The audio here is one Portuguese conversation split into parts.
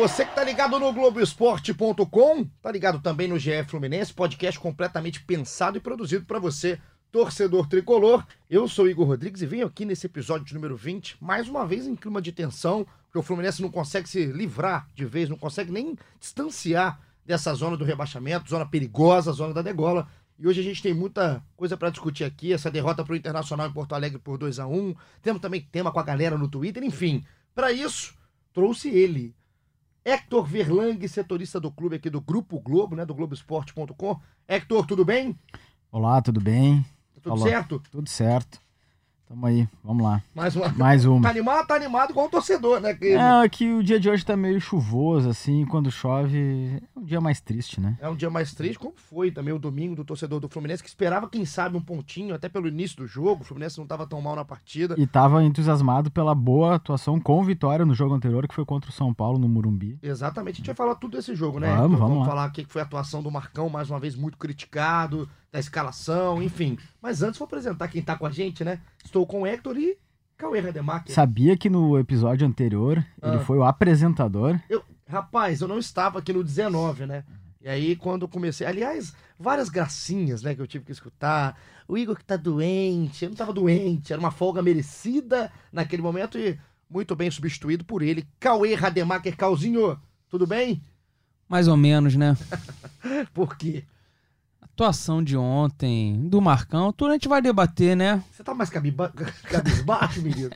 Você que tá ligado no Globoesporte.com, tá ligado também no GE Fluminense, podcast completamente pensado e produzido para você, torcedor tricolor. Eu sou Igor Rodrigues e venho aqui nesse episódio de número 20, mais uma vez em clima de tensão, porque o Fluminense não consegue se livrar de vez, não consegue nem distanciar dessa zona do rebaixamento, zona perigosa, zona da degola. E hoje a gente tem muita coisa para discutir aqui, essa derrota pro Internacional em Porto Alegre por 2 a 1 Temos também tema com a galera no Twitter, enfim. Para isso, trouxe ele, Hector Verlang, setorista do clube aqui do Grupo Globo, né, do Globoesporte.com. Hector, tudo bem? Olá, tudo bem? Tá tudo Falou. certo? Tudo certo. Tamo aí, vamos lá. Mais uma. Mais Tá uma. animado? Tá animado igual o torcedor, né? Que É que o dia de hoje tá meio chuvoso, assim, quando chove é um dia mais triste, né? é um dia mais triste, como foi também o domingo do torcedor do Fluminense, que esperava, quem sabe, um pontinho, até pelo início do jogo. O Fluminense não tava tão mal na partida. E tava entusiasmado pela boa atuação com vitória no jogo anterior, que foi contra o São Paulo no Murumbi. Exatamente, a gente vai falar tudo desse jogo, né? Vamos, Hector? vamos lá. falar o que foi a atuação do Marcão, mais uma vez muito criticado, da escalação, enfim. Mas antes vou apresentar quem tá com a gente, né? Estou com o Hector e Cauê Rademacher. Sabia que no episódio anterior Ah. ele foi o apresentador? Eu, rapaz, eu não estava aqui no 19, né? E aí, quando eu comecei. Aliás, várias gracinhas, né, que eu tive que escutar. O Igor que tá doente. Eu não tava doente, era uma folga merecida naquele momento e muito bem substituído por ele. Cauê Rademacher, Calzinho, tudo bem? Mais ou menos, né? Por quê? Atuação de ontem, do Marcão, tudo a gente vai debater, né? Você tá mais cabiba... cabisbaixo, menino?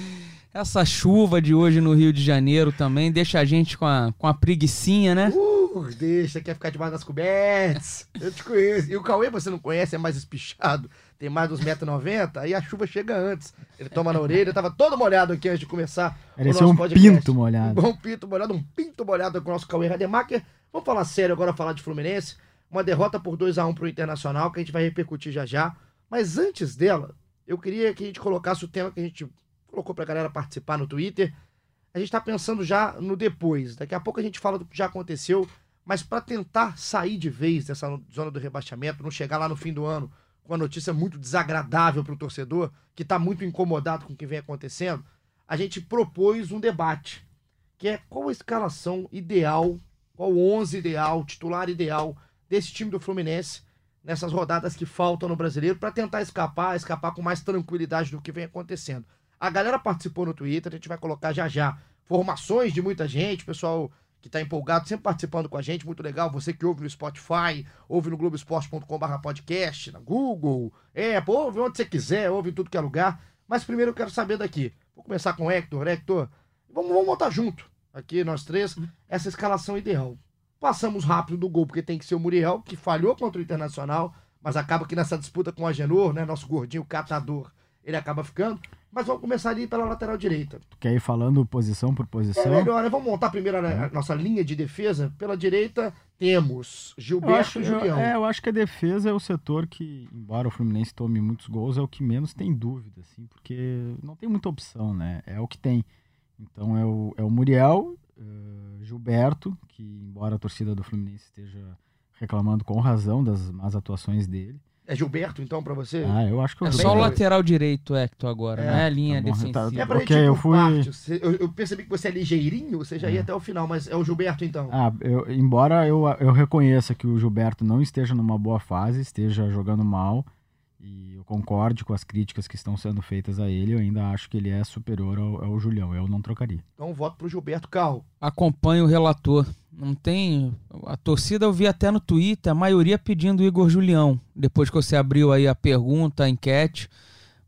Essa chuva de hoje no Rio de Janeiro também deixa a gente com a, com a preguicinha, né? Uh, deixa, quer ficar debaixo das cobertas. Eu te conheço. E o Cauê você não conhece, é mais espichado. Tem mais dos 1,90m, aí a chuva chega antes. Ele toma na orelha, tava todo molhado aqui antes de começar nosso um podcast. pinto molhado. Um pinto molhado, um pinto molhado com o nosso Cauê Rademacher. Vamos falar sério agora, falar de Fluminense. Uma derrota por 2 a 1 pro Internacional, que a gente vai repercutir já já. Mas antes dela, eu queria que a gente colocasse o tema que a gente colocou pra galera participar no Twitter. A gente tá pensando já no depois. Daqui a pouco a gente fala do que já aconteceu, mas para tentar sair de vez dessa zona do rebaixamento, não chegar lá no fim do ano com uma notícia muito desagradável pro torcedor, que tá muito incomodado com o que vem acontecendo, a gente propôs um debate, que é qual a escalação ideal, qual o 11 ideal, titular ideal desse time do Fluminense nessas rodadas que faltam no Brasileiro para tentar escapar, escapar com mais tranquilidade do que vem acontecendo. A galera participou no Twitter, a gente vai colocar já já formações de muita gente, pessoal que tá empolgado, sempre participando com a gente, muito legal. Você que ouve no Spotify, ouve no globoesporte.com.br podcast, na Google, Apple, ouve onde você quiser, ouve em tudo que é lugar. Mas primeiro eu quero saber daqui. Vou começar com o Hector. Hector, vamos, vamos montar junto, aqui nós três, essa escalação ideal. Passamos rápido do gol, porque tem que ser o Muriel, que falhou contra o Internacional, mas acaba que nessa disputa com o Agenor, né, nosso gordinho catador, ele acaba ficando. Mas vamos começar ali pela lateral direita. Tu quer ir falando posição por É posição? melhor, né? Vamos montar primeiro a, a nossa linha de defesa. Pela direita temos Eu Gilberto acho, e eu, Julião. é, eu acho que a defesa é o setor que, embora o Fluminense tome muitos gols, é o que menos tem dúvida, assim, porque não tem muita opção, né? É o que tem. Então é o, é o Muriel, eh, Gilberto, que embora a torcida do Fluminense esteja reclamando com razão das más atuações dele. É Gilberto, então, pra você? Ah, eu acho que o É só o lateral direito, Hector, agora, É, não é a linha tá bom, defensiva. tá- é pra ok, gente ir eu fui- Eu, eu percebi que você é ligeirinho, você já ia É. até o final, mas é o Gilberto, então. Ah, eu- embora eu, eu reconheça que o Gilberto não esteja numa boa fase, esteja jogando mal, e eu concorde com as críticas que estão sendo feitas a ele, eu ainda acho que ele é superior ao, ao Julião. Eu não trocaria. Então voto pro Gilberto Cal. Acompanha o relator. Não tem. A torcida eu vi até no Twitter, a maioria pedindo o Igor Julião. Depois que você abriu aí a pergunta, a enquete.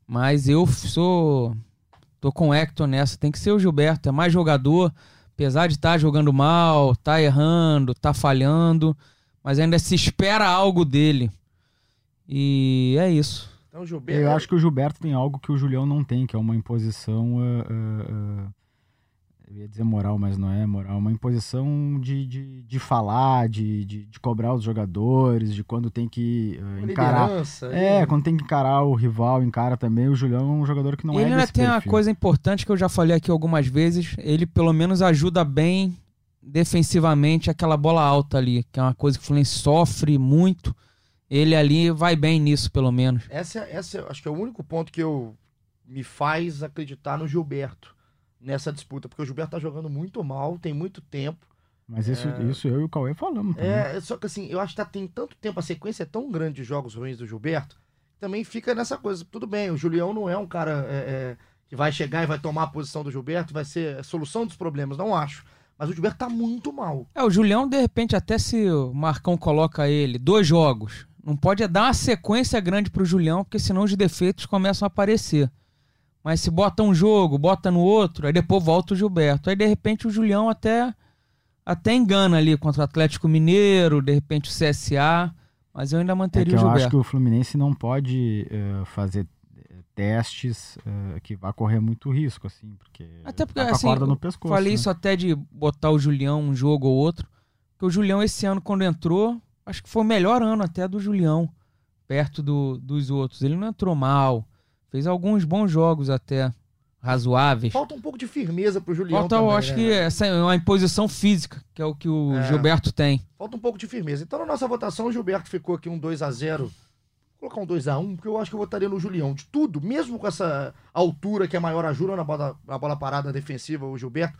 Mas eu sou. Tô com o Hector nessa. Tem que ser o Gilberto. É mais jogador. Apesar de estar jogando mal, tá errando, tá falhando. Mas ainda se espera algo dele. E é isso. Então, Gilberto. Eu acho que o Gilberto tem algo que o Julião não tem, que é uma imposição. ah, ah, ah, eu ia dizer moral, mas não é moral, é uma imposição de, de, de falar, de, de, de cobrar os jogadores, de quando tem que uh, Uma encarar. liderança, É, né? quando tem que encarar o rival, encara também. O Julião é um jogador que não ele é ainda desse tem uma perfil. coisa importante que eu já falei aqui algumas vezes. Ele pelo menos ajuda bem defensivamente aquela bola alta ali, que é uma coisa que o Fluminense sofre muito. Ele ali vai bem nisso, pelo menos. Essa, essa acho que é o único ponto que eu me faz acreditar no Gilberto nessa disputa, porque o Gilberto tá jogando muito mal, tem muito tempo. Mas isso, isso eu e o Cauê falamos. É, só que assim, eu acho que tá, tem tanto tempo, a sequência é tão grande de jogos ruins do Gilberto, também fica nessa coisa. Tudo bem, o Julião não é um cara é, é, que vai chegar e vai tomar a posição do Gilberto, vai ser a solução dos problemas, não acho. Mas o Gilberto tá muito mal. É, o Julião, de repente, até se o Marcão coloca ele, dois jogos, não pode dar uma sequência grande pro Julião, porque senão os defeitos começam a aparecer. Mas se bota um jogo, bota no outro, aí depois volta o Gilberto. Aí, de repente, o Julião até, até engana ali contra o Atlético Mineiro, de repente o CSA, mas eu ainda É manteria o eu acho Gilberto. que o Fluminense não pode eh, fazer eh, testes eh, que vá correr muito risco, assim, porque Até porque, tá assim, corda no eu pescoço. Falei né? isso até de botar o Julião um jogo ou outro. Porque o Julião, esse ano, quando entrou, acho que foi o melhor ano até do Julião, perto do- dos outros. Ele não entrou mal. Fez alguns bons jogos até, razoáveis. Falta um pouco de firmeza pro Julião. Falta, eu também, acho né? que essa é uma imposição física, que é o que o É. Gilberto tem. Falta um pouco de firmeza. Então, na nossa votação, o Gilberto ficou aqui um 2x0. Vou colocar um 2x1, porque eu acho que eu votaria no Julião. De tudo, mesmo com essa altura que é maior ajuda na bola, na bola parada defensiva, o Gilberto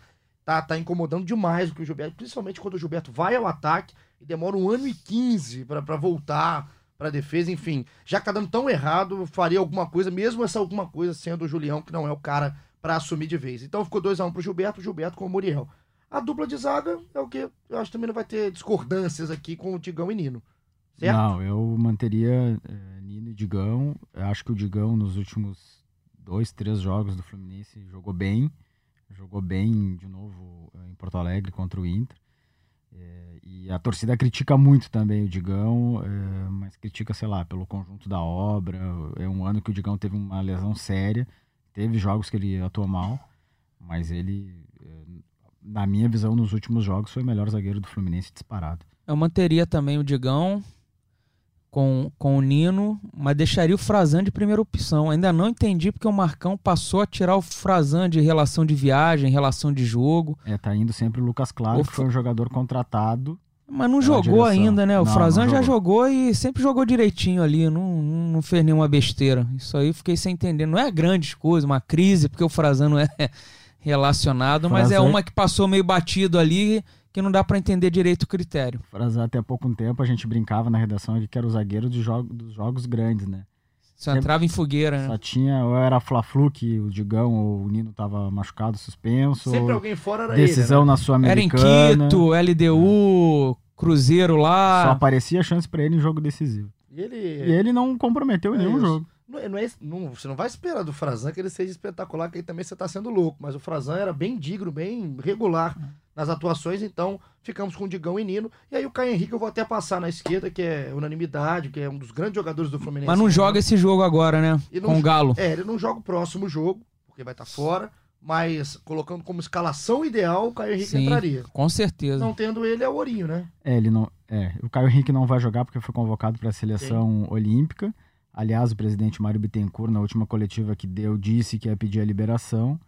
tá, tá incomodando demais o que o Gilberto, principalmente quando o Gilberto vai ao ataque e demora um ano e 15 pra pra voltar pra defesa, enfim. Já que tá dando tão errado, faria alguma coisa, mesmo essa alguma coisa sendo o Julião, que não é o cara pra assumir de vez. Então ficou 2x1 pro Gilberto, Gilberto com o Muriel. A dupla de zaga é o que eu acho que também não vai ter discordâncias aqui com o Digão e Nino. Certo? Não, eu manteria eh, Nino e Digão. Eu acho que o Digão, nos últimos dois, três jogos do Fluminense, jogou bem. Jogou bem de novo eh, em Porto Alegre contra o Inter. Eh, e a torcida critica muito também o Digão, eh, mas critica, sei lá, pelo conjunto da obra. É um ano que o Digão teve uma lesão séria. Teve jogos que ele atuou mal, mas ele, na minha visão, nos últimos jogos, foi o melhor zagueiro do Fluminense disparado. Eu manteria também o Digão com, com o Nino, mas deixaria o Frazan de primeira opção. Ainda não entendi porque o Marcão passou a tirar o Frazan de relação de viagem, relação de jogo. É, tá indo sempre o Lucas Claro, O que foi um jogador contratado. Mas não jogou direção. ainda, né? O Não, Frazan não já jogou. e sempre jogou direitinho ali, não, não, fez nenhuma besteira. Isso aí eu fiquei sem entender. Não é grandes coisas, uma crise, porque o Frazan não é relacionado, mas é Frazan- uma que passou meio batido ali, que não dá pra entender direito o critério. Frazan, até pouco tempo a gente brincava na redação que era o zagueiro de jogo, dos jogos grandes, né? Só entrava em fogueira, né? Só tinha, ou era Fla-Flu que o Digão ou o Nino tava machucado, suspenso. Sempre alguém fora era decisão ele. né? na Era em. Quito, LDU, Cruzeiro Só lá. aparecia chance pra ele em jogo decisivo. E ele. E ele não comprometeu em É nenhum isso. jogo. Não, é- não é- não- você não vai esperar do Frazan que ele seja espetacular, que aí também você tá sendo louco. Mas o Frazan era bem digno, bem regular nas atuações, então ficamos com o Digão e Nino. E aí o Caio Henrique eu vou até passar na esquerda, que é unanimidade, que é um dos grandes jogadores do Fluminense. Mas não joga esse jogo agora, né? E Com o Galo. É, ele não joga o próximo jogo, porque vai estar fora. Mas colocando como escalação ideal, o Caio Henrique Sim. entraria. Com certeza. Não tendo ele, é o Ourinho, né? É, ele não. É, o Caio Henrique não vai jogar porque foi convocado para a seleção olímpica. Aliás, o presidente Mário Bittencourt, na última coletiva que deu, disse que ia pedir a liberação.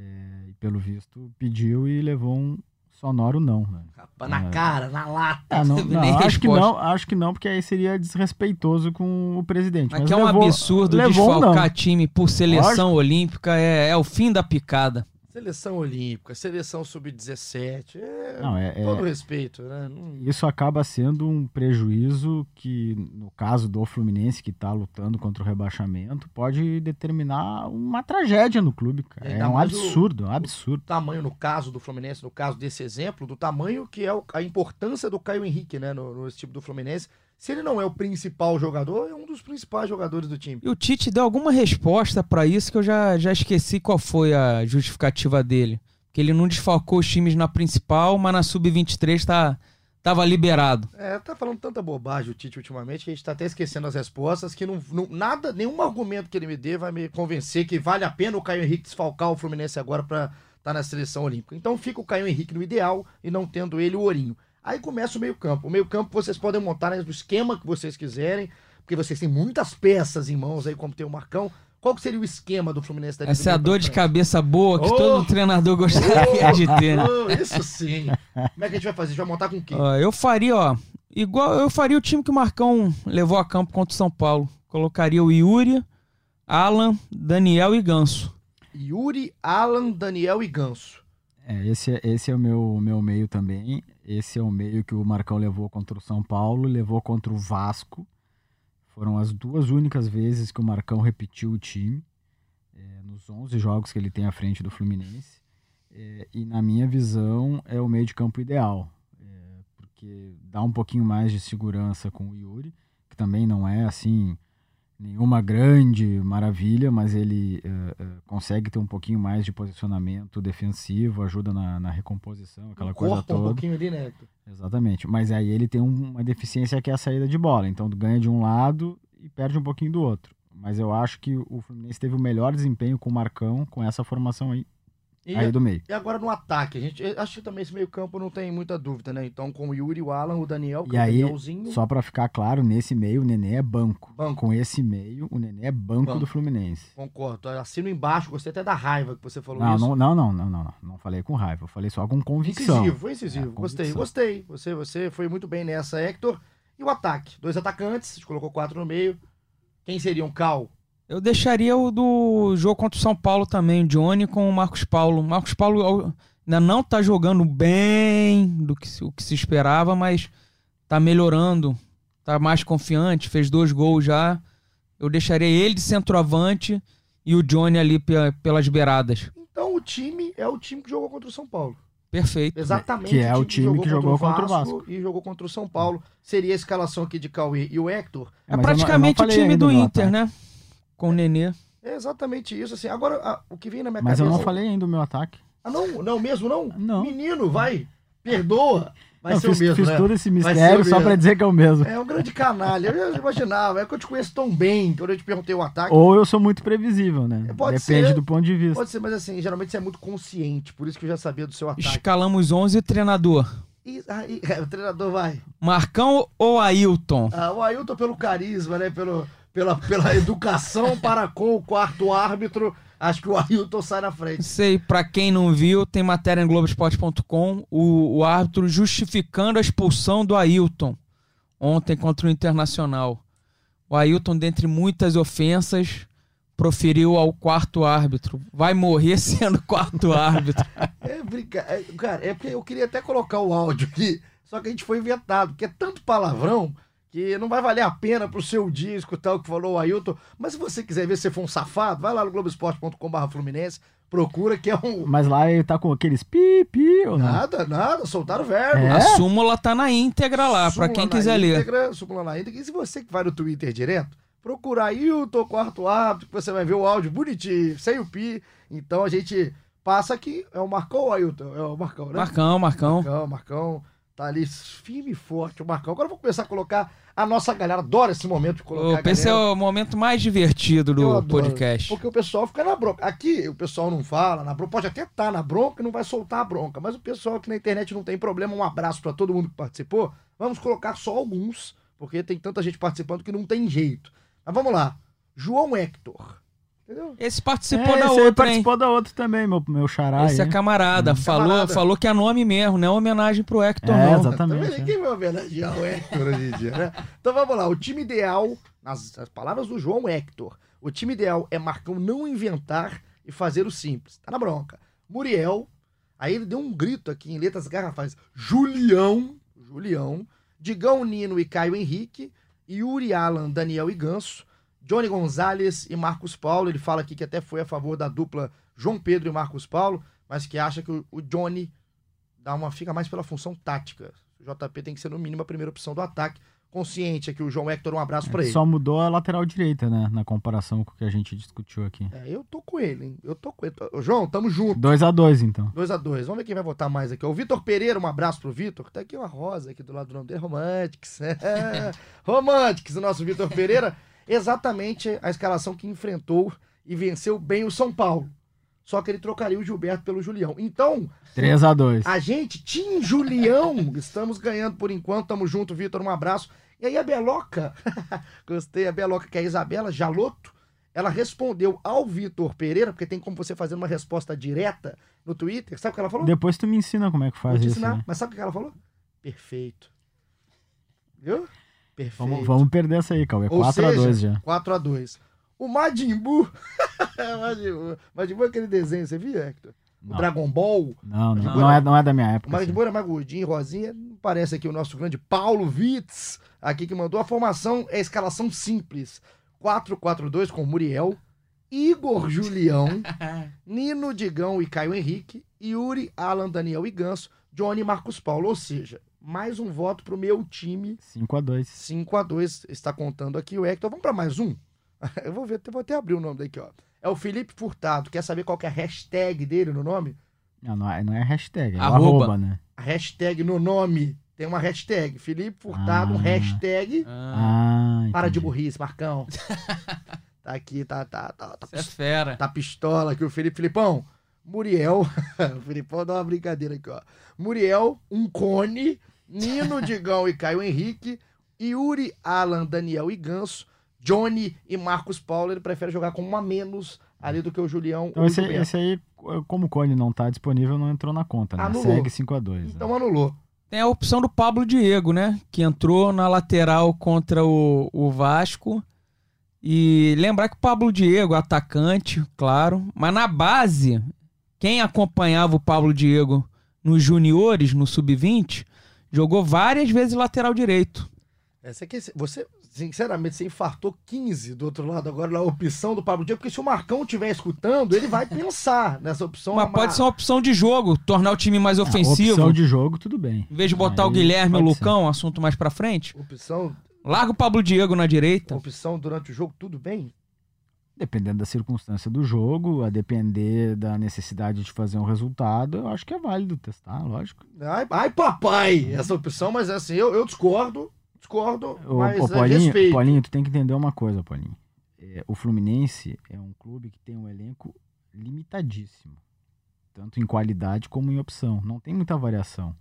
É, e pelo visto, pediu e levou um sonoro não. Né? Rapaz, Na É. cara, na lata. Ah, não, não, acho que não, acho que não, porque aí seria desrespeitoso com o presidente. Mas Mas que é um levou- absurdo levou um desfalcar não. time por seleção olímpica, é, é o fim da picada. Seleção olímpica, seleção sub-17. É, Não, é- é- todo respeito, né? Não- Isso acaba sendo um prejuízo que, no caso do Fluminense, que está lutando contra o rebaixamento, pode determinar uma tragédia no clube, cara. Ainda É um mais o- absurdo, um absurdo. tamanho, no caso do Fluminense, no caso desse exemplo, do tamanho que é o- a importância do Caio Henrique, né, no, no time do Fluminense. Se ele não é o principal jogador, é um dos principais jogadores do time. E o Tite deu alguma resposta pra isso que eu já, já esqueci qual foi a justificativa dele. Que ele não desfalcou os times na principal, mas na sub-23 tá, tava liberado. É, tá falando tanta bobagem o Tite ultimamente que a gente tá até esquecendo as respostas, que não, não- nada, nenhum argumento que ele me dê vai me convencer que vale a pena o Caio Henrique desfalcar o Fluminense agora pra tá na seleção olímpica. Então fica o Caio Henrique no ideal e não tendo ele o Ourinho. Aí começa o meio-campo. O meio-campo vocês podem montar né, do esquema que vocês quiserem, porque vocês têm muitas peças em mãos aí, como tem o Marcão. Qual que seria o esquema do Fluminense daqui do Essa é a dor de cabeça boa que Oh! todo treinador gostaria de ter, né? Oh, isso sim. Como é que a gente vai fazer? A gente vai montar com quem? Ó, eu faria, ó, igual eu faria o time que o Marcão levou a campo contra o São Paulo. Colocaria o Yuri, Alan, Daniel e Ganso. Yuri, Alan, Daniel e Ganso. É, esse, é- esse é o meu, meu meio também. Esse é o meio que o Marcão levou contra o São Paulo, levou contra o Vasco. Foram as duas únicas vezes que o Marcão repetiu o time, é, nos 11 jogos que ele tem à frente do Fluminense. É, e na minha visão, é o meio de campo ideal, é, porque dá um pouquinho mais de segurança com o Yuri, que também não é assim nenhuma grande maravilha, mas ele eh, eh, consegue ter um pouquinho mais de posicionamento defensivo, ajuda na, na recomposição, aquela coisa Corta um toda. pouquinho ali, né? Exatamente. Mas aí ele tem um- uma deficiência que é a saída de bola. Então ganha de um lado e perde um pouquinho do outro. Mas eu acho que o Fluminense teve o melhor desempenho com o Marcão com essa formação aí, E, aí do meio. e agora no ataque, a gente acho que também esse meio-campo não tem muita dúvida, né? Então, com o Yuri, o Alan, o Daniel, E o aí, Danielzinho. Só pra ficar claro, nesse meio o Nenê é banco. Banco. Com esse meio, o Nenê é banco, Banco. do Fluminense. Concordo. Assino embaixo, gostei até da raiva que você falou Não, isso. não, não, não, não, não, não. Não falei com raiva, eu falei só com convicção. Incisivo, foi incisivo. É, gostei, gostei. Você, você foi muito bem nessa, Hector. E o ataque? Dois atacantes, a gente colocou quatro no meio. Quem seriam Cal? Eu deixaria o do jogo contra o São Paulo também, o Johnny com o Marcos Paulo. O Marcos Paulo ainda não tá jogando bem do que se- o que se esperava, mas tá melhorando, tá mais confiante, fez dois gols já. Eu deixaria ele de centroavante e o Johnny ali pe- pelas beiradas. Então o time é o time que jogou contra o São Paulo. Perfeito. Exatamente. Que é o time que jogou contra o Vasco. E jogou contra o São Paulo. Seria a escalação aqui de Cauê e o Hector. É, mas eu não- eu não praticamente o time do Inter, ataque. né? Com o Nenê. É exatamente isso. Assim. Agora, a- o que vem na minha Mas eu cabeça... não falei ainda o meu ataque. Ah, não? Não mesmo, não? Não. Menino, vai. Perdoa. Vai eu ser fiz, o mesmo, fiz né? todo esse mistério só pra dizer que é o mesmo. É um grande canalha. Eu já imaginava. É que eu te conheço tão bem, quando eu te perguntei o ataque. Ou eu sou muito previsível, né? Pode Depende ser. do ponto de vista. Pode ser, mas assim, geralmente você é muito consciente. Por isso que eu já sabia do seu ataque. Escalamos 11 treinador. E, aí, o treinador vai. Marcão ou Ailton? Ah, o Ailton pelo carisma, né? Pelo, pela, pela educação para com o quarto árbitro. Acho que o Ailton sai na frente. Sei, pra quem não viu, tem matéria no Globoesporte.com, o, o árbitro justificando a expulsão do Ailton ontem contra o Internacional. O Ailton, dentre muitas ofensas, proferiu ao quarto árbitro. Vai morrer sendo quarto árbitro. É brinca... é, cara, é porque eu queria até colocar o áudio aqui, só que a gente foi vetado, porque é tanto palavrão que não vai valer a pena pro seu dia escutar o que falou o Ailton. Mas se você quiser ver se você for um safado, vai lá no globoesporte.com.br Fluminense, procura que é um. Mas lá ele tá com aqueles pi, pi, ou não? Nada, nada, soltaram o verbo. É? A súmula tá na íntegra lá, pra Súmula quem na quiser ler. íntegra, Súmula na íntegra. E se você que vai no Twitter direto, procura Ailton, quarto árbitro, que você vai ver o áudio bonitinho, sem o pi. Então a gente passa aqui. É o Marcão ou Ailton? É o Marcão, né? Marcão, Marcão. Marcão, Marcão. Tá ali firme e forte o Marcão. Agora eu vou começar a colocar a nossa galera. Adora esse momento de colocar a Esse é o momento mais divertido Eu do podcast. Porque o pessoal fica na bronca. Aqui o pessoal não fala, na bronca, pode até estar na bronca e não vai soltar a bronca. Mas o pessoal aqui na internet não tem problema. Um abraço pra todo mundo que participou. Vamos colocar só alguns, porque tem tanta gente participando que não tem jeito. Mas vamos lá. João Hector. Entendeu? Esse participou É, da esse outra, hein? participou da outra também, meu, meu xará. Esse é camarada. Falou, Camarada. falou que é nome mesmo, não é homenagem pro Hector, É, não. exatamente. Também ninguém vai homenagear o Hector hoje em dia, né? Então vamos lá, o time ideal, nas nas palavras do João Hector, o time ideal é Marcão não inventar e fazer o simples. Tá na bronca. Muriel, aí ele deu um grito aqui em letras garrafais. Julião, Julião, Digão Nino e Caio Henrique, Yuri Alan, Daniel e Ganso, Johnny Gonzalez e Marcos Paulo. Ele fala aqui que até foi a favor da dupla João Pedro e Marcos Paulo, mas que acha que o, Johnny dá uma fica mais pela função tática. O JP tem que ser no mínimo a primeira opção do ataque. Consciente aqui o João Hector, um abraço pra ele. Só mudou a lateral direita, né? Na comparação com o que a gente discutiu aqui. É, eu tô com ele, hein? Eu tô com ele. Ô, João, tamo junto. 2 a 2 então. 2 a 2 Vamos ver quem vai votar mais aqui. O Vitor Pereira, um abraço pro Vitor. Tá aqui uma rosa aqui do lado do nome dele. Romantics. É. Romantics, o nosso Vitor Pereira. Exatamente a escalação que enfrentou e venceu bem o São Paulo. só que ele trocaria o Gilberto pelo Julião. Então, 3x2. a gente, Tim Julião, estamos ganhando por enquanto. Tamo junto, Vitor. Um abraço. E aí a Beloca, gostei, a Beloca, que é a Isabela Jaloto, ela respondeu ao Vitor Pereira, porque tem como você fazer uma resposta direta no Twitter. Sabe o que ela falou? Depois tu me ensina como é que Vou faz te isso. ensinar. né? Mas sabe o que ela falou? Perfeito. Viu? Perfeito. Vamos, vamos perder essa aí, Cauê. Ou 4x2 seja, já. 4x2. O Majin Buu. Majin Buu. Majin Buu é aquele desenho, você viu, Hector? O Não. Dragon Ball. Não, não, Não. não, é, não é da minha O época. Majin assim. Buu era mais gordinho, rosinha. Parece aqui o nosso grande Paulo Vitz, aqui que mandou a formação, é a escalação simples. 4-4-2 com Muriel, Igor Julião, Nino Digão e Caio Henrique, Yuri, Alan, Daniel e Ganso, Johnny e Marcos Paulo. Ou seja, mais um voto pro meu time 5x2. 5 a 2 está contando aqui o Hector. Vamos para mais um? Eu vou ver, vou até abrir o nome daqui, ó. É o Felipe Furtado. Quer saber qual que é a hashtag dele no nome? Não, não é, não é hashtag, é Arroba. arroba, né? A hashtag no nome. Tem uma hashtag. Felipe Furtado, um Ah. hashtag. Ah, Ah, Para de burrice, Marcão. tá aqui, tá, tá, tá, tá, você é fera. tá pistola aqui o Felipe Filipão. Muriel. o Filipão dá uma brincadeira aqui, ó. Muriel, um cone. Nino, Digão e Caio Henrique. Yuri, Alan, Daniel e Ganso. Johnny e Marcos Paulo. Ele prefere jogar com um a menos ali do que o Julião Então o esse, esse aí, como o Cone não tá disponível, não entrou na conta, né? Anulou. Segue 5x2. Então anulou. Tem a opção do Pablo Diego, né? Que entrou na lateral contra o, o Vasco. E lembrar que o Pablo Diego, atacante, claro. Mas na base, quem acompanhava o Pablo Diego nos juniores, no sub-20, jogou várias vezes lateral direito. Essa aqui, você, sinceramente, você infartou 15 do outro lado agora na opção do Pablo Diego, porque se o Marcão estiver escutando, ele vai pensar nessa opção. Mas pode ser uma opção de jogo, tornar o time mais Ah, ofensivo. opção de jogo, tudo bem. Em vez de botar o Aí Guilherme e o pode ser. Lucão, assunto mais pra frente, opção, larga o Pablo Diego na direita. opção durante o jogo, tudo bem? Dependendo da circunstância do jogo, a depender da necessidade de fazer um resultado, eu acho que é válido testar, lógico. Ai, ai, papai, essa opção, mas assim, eu, eu discordo, discordo, Ô, mas ô, é Paulinho, respeito. Paulinho, tu tem que entender uma coisa, Paulinho. É, o Fluminense é um clube que tem um elenco limitadíssimo. Tanto em qualidade como em opção. Não tem muita variação.